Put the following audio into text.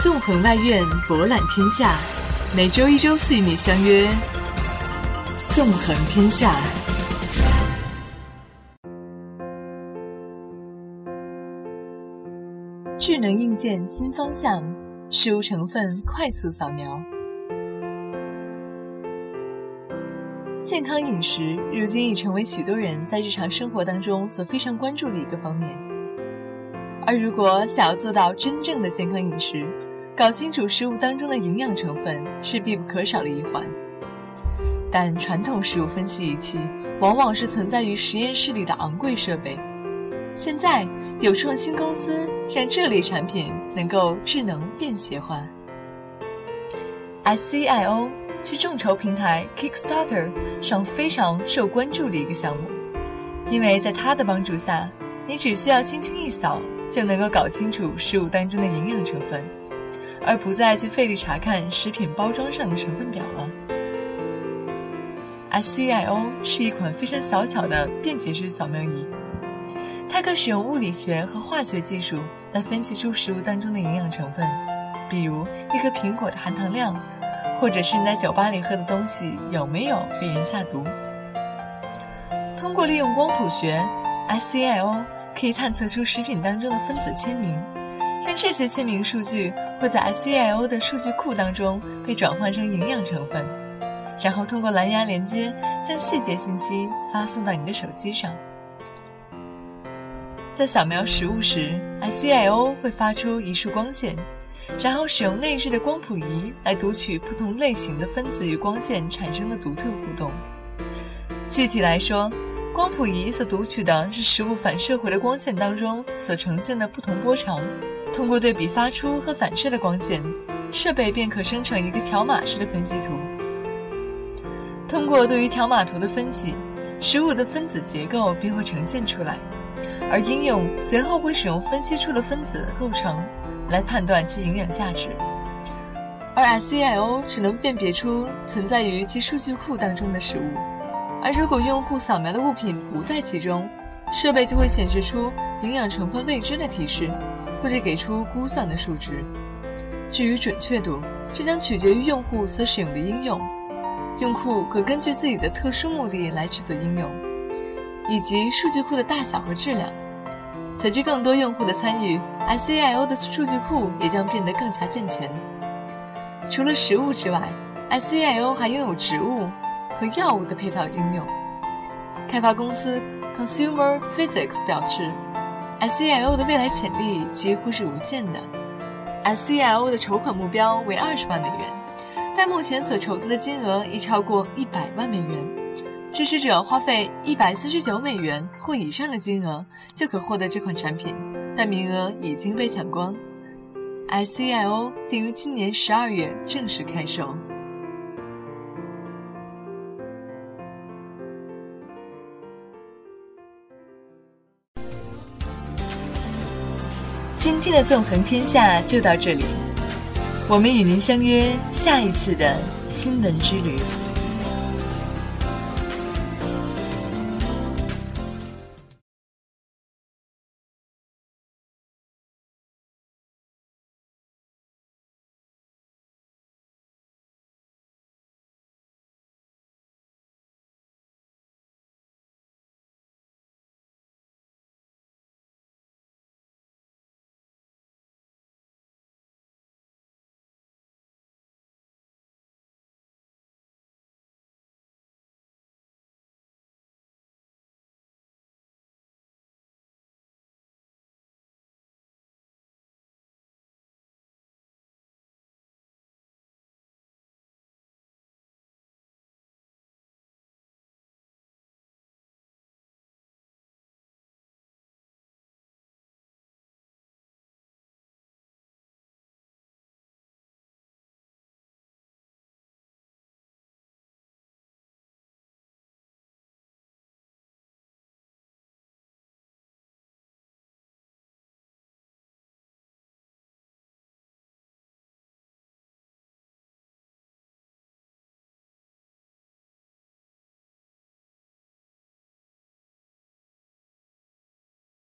纵横外院，博览天下。每周一、周四与你相约《纵横天下》。智能硬件新方向，食物成分快速扫描。健康饮食如今已成为许多人在日常生活当中所非常关注的一个方面。而如果想要做到真正的健康饮食，搞清楚食物当中的营养成分是必不可少的一环。但传统食物分析仪器往往是存在于实验室里的昂贵设备。现在有创新公司让这类产品能够智能便携化。SCIO 是众筹平台 Kickstarter 上非常受关注的一个项目，因为在它的帮助下，你只需要轻轻一扫就能够搞清楚食物当中的营养成分，而不再去费力查看食品包装上的成分表了。SCIO 是一款非常小巧的便捷式扫描仪。它可使用物理学和化学技术来分析出食物当中的营养成分，比如一颗苹果的含糖量，或者是你在酒吧里喝的东西有没有被人下毒。通过利用光谱学，SCIO 可以探测出食品当中的分子签名，这些签名数据会在 SCIO 的数据库当中被转换成营养成分，然后通过蓝牙连接将细节信息发送到你的手机上。在扫描食物时，SCIO 会发出一束光线，然后使用内置的光谱仪来读取不同类型的分子与光线产生的独特互动。具体来说，光谱仪所读取的是食物反射回的光线当中所呈现的不同波长。通过对比发出和反射的光线，设备便可生成一个条码式的分析图。通过对于条码图的分析，食物的分子结构便会呈现出来。而应用随后会使用分析出的分子构成来判断其营养价值，而 SCIO 只能辨别出存在于其数据库当中的食物，而如果用户扫描的物品不在其中，设备就会显示出营养成分未知的提示，或者给出估算的数值。至于准确度，这将取决于用户所使用的应用，用户可根据自己的特殊目的来制作应用。以及数据库的大小和质量。随着更多用户的参与，SCIO 的数据库也将变得更加健全。除了食物之外，SCIO 还拥有植物和药物的配套应用。开发公司 Consumer Physics 表示，SCIO 的未来潜力几乎是无限的。SCIO 的筹款目标为二十万美元，但目前所筹得的金额已超过一百万美元。支持者花费一百四十九美元或以上的金额就可获得这款产品，但名额已经被抢光。SCIO 定于今年十二月正式开售。今天的纵横天下就到这里，我们与您相约下一次的新闻之旅。